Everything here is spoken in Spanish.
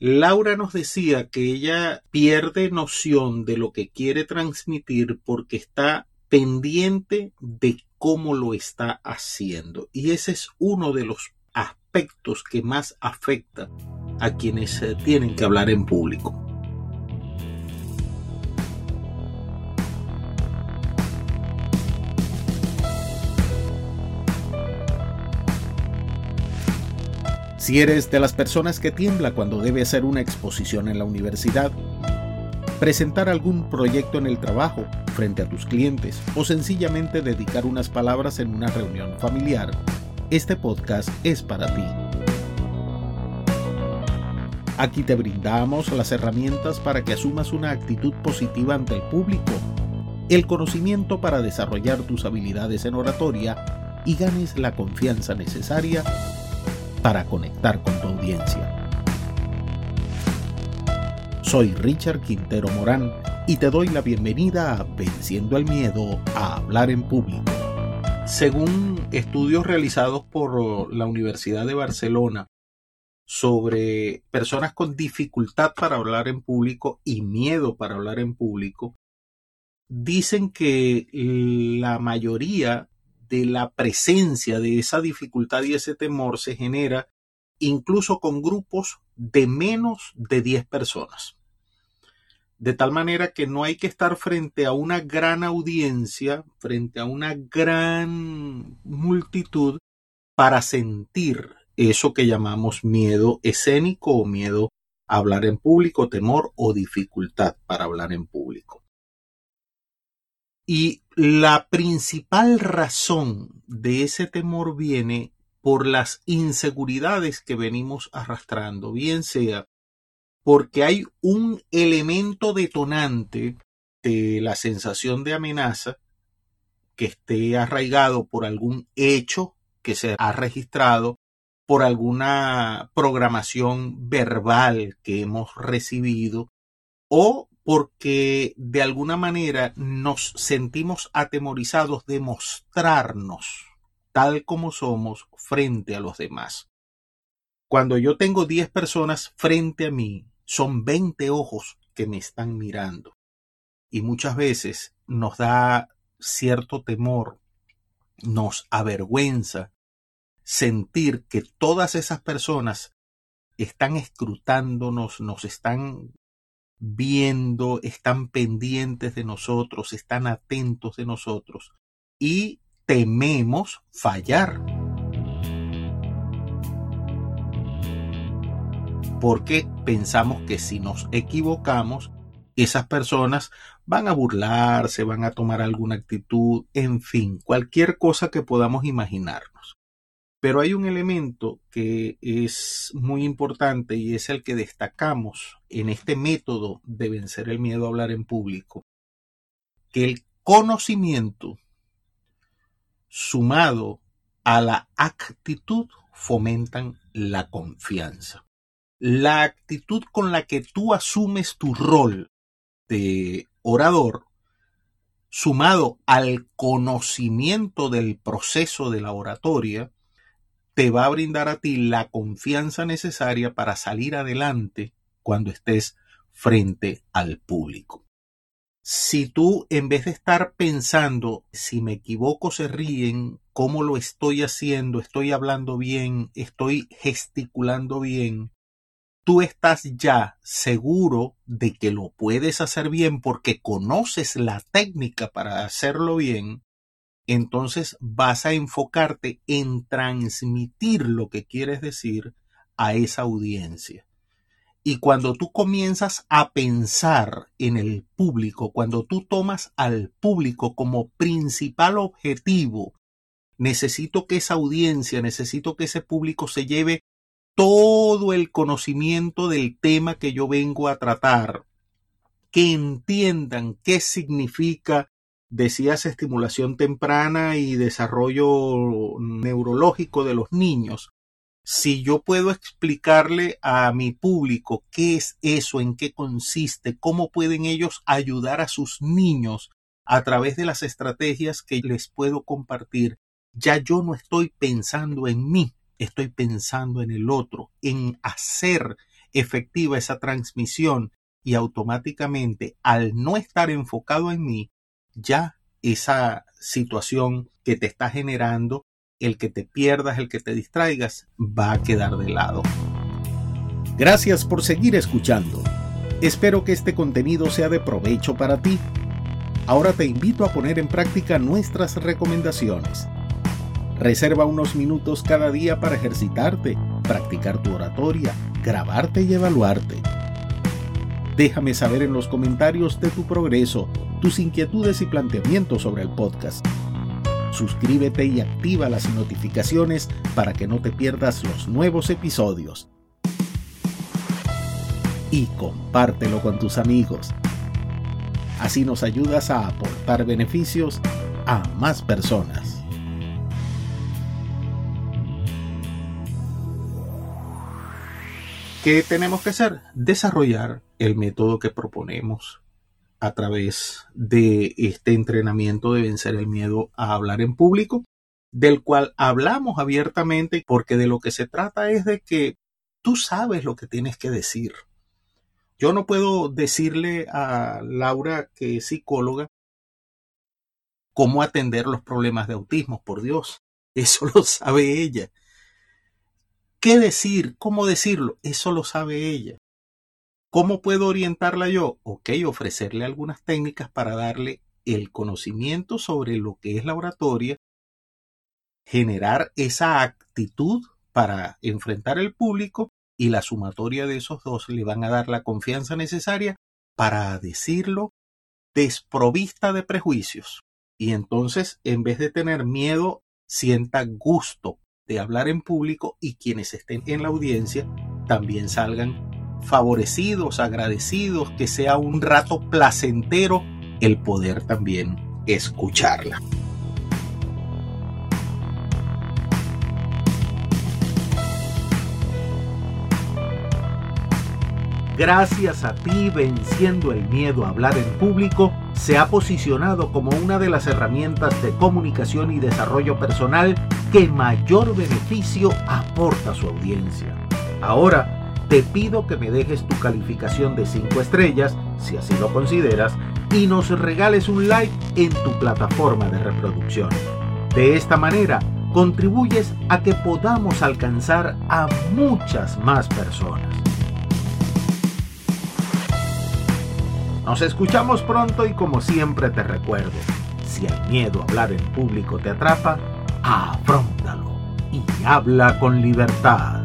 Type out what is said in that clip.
Laura nos decía que ella pierde noción de lo que quiere transmitir porque está pendiente de cómo lo está haciendo. Y ese es uno de los aspectos que más afecta a quienes eh, tienen que hablar en público. Si eres de las personas que tiembla cuando debe hacer una exposición en la universidad, presentar algún proyecto en el trabajo frente a tus clientes o sencillamente dedicar unas palabras en una reunión familiar, este podcast es para ti. Aquí te brindamos las herramientas para que asumas una actitud positiva ante el público, el conocimiento para desarrollar tus habilidades en oratoria y ganes la confianza necesaria para conectar con tu audiencia. Soy Richard Quintero Morán y te doy la bienvenida a Venciendo el Miedo a Hablar en Público. Según estudios realizados por la Universidad de Barcelona sobre personas con dificultad para hablar en público y miedo para hablar en público, dicen que la mayoría de la presencia de esa dificultad y ese temor se genera incluso con grupos de menos de 10 personas. De tal manera que no hay que estar frente a una gran audiencia, frente a una gran multitud para sentir eso que llamamos miedo escénico o miedo a hablar en público, temor o dificultad para hablar en público. Y la principal razón de ese temor viene por las inseguridades que venimos arrastrando, bien sea porque hay un elemento detonante de la sensación de amenaza que esté arraigado por algún hecho que se ha registrado, por alguna programación verbal que hemos recibido o porque de alguna manera nos sentimos atemorizados de mostrarnos tal como somos frente a los demás. Cuando yo tengo 10 personas frente a mí, son 20 ojos que me están mirando. Y muchas veces nos da cierto temor, nos avergüenza sentir que todas esas personas están escrutándonos, nos están viendo, están pendientes de nosotros, están atentos de nosotros y tememos fallar. Porque pensamos que si nos equivocamos, esas personas van a burlarse, van a tomar alguna actitud, en fin, cualquier cosa que podamos imaginarnos. Pero hay un elemento que es muy importante y es el que destacamos en este método de vencer el miedo a hablar en público, que el conocimiento sumado a la actitud fomentan la confianza. La actitud con la que tú asumes tu rol de orador, sumado al conocimiento del proceso de la oratoria, te va a brindar a ti la confianza necesaria para salir adelante cuando estés frente al público. Si tú, en vez de estar pensando, si me equivoco, se ríen, cómo lo estoy haciendo, estoy hablando bien, estoy gesticulando bien, tú estás ya seguro de que lo puedes hacer bien porque conoces la técnica para hacerlo bien, entonces vas a enfocarte en transmitir lo que quieres decir a esa audiencia. Y cuando tú comienzas a pensar en el público, cuando tú tomas al público como principal objetivo, necesito que esa audiencia, necesito que ese público se lleve todo el conocimiento del tema que yo vengo a tratar, que entiendan qué significa decías estimulación temprana y desarrollo neurológico de los niños. Si yo puedo explicarle a mi público qué es eso, en qué consiste, cómo pueden ellos ayudar a sus niños a través de las estrategias que les puedo compartir, ya yo no estoy pensando en mí, estoy pensando en el otro, en hacer efectiva esa transmisión y automáticamente al no estar enfocado en mí, ya esa situación que te está generando, el que te pierdas, el que te distraigas, va a quedar de lado. Gracias por seguir escuchando. Espero que este contenido sea de provecho para ti. Ahora te invito a poner en práctica nuestras recomendaciones. Reserva unos minutos cada día para ejercitarte, practicar tu oratoria, grabarte y evaluarte. Déjame saber en los comentarios de tu progreso, tus inquietudes y planteamientos sobre el podcast. Suscríbete y activa las notificaciones para que no te pierdas los nuevos episodios. Y compártelo con tus amigos. Así nos ayudas a aportar beneficios a más personas. ¿Qué tenemos que hacer? Desarrollar el método que proponemos a través de este entrenamiento de vencer el miedo a hablar en público, del cual hablamos abiertamente porque de lo que se trata es de que tú sabes lo que tienes que decir. Yo no puedo decirle a Laura, que es psicóloga, cómo atender los problemas de autismo, por Dios. Eso lo sabe ella. ¿Qué decir? ¿Cómo decirlo? Eso lo sabe ella. ¿Cómo puedo orientarla yo? Ok, ofrecerle algunas técnicas para darle el conocimiento sobre lo que es la oratoria, generar esa actitud para enfrentar el público y la sumatoria de esos dos le van a dar la confianza necesaria para decirlo desprovista de prejuicios. Y entonces, en vez de tener miedo, sienta gusto de hablar en público y quienes estén en la audiencia también salgan favorecidos, agradecidos, que sea un rato placentero el poder también escucharla. Gracias a ti, venciendo el miedo a hablar en público, se ha posicionado como una de las herramientas de comunicación y desarrollo personal que mayor beneficio aporta a su audiencia. Ahora, te pido que me dejes tu calificación de 5 estrellas, si así lo consideras, y nos regales un like en tu plataforma de reproducción. De esta manera, contribuyes a que podamos alcanzar a muchas más personas. Nos escuchamos pronto y como siempre te recuerdo, si el miedo a hablar en público te atrapa, afrontalo y habla con libertad.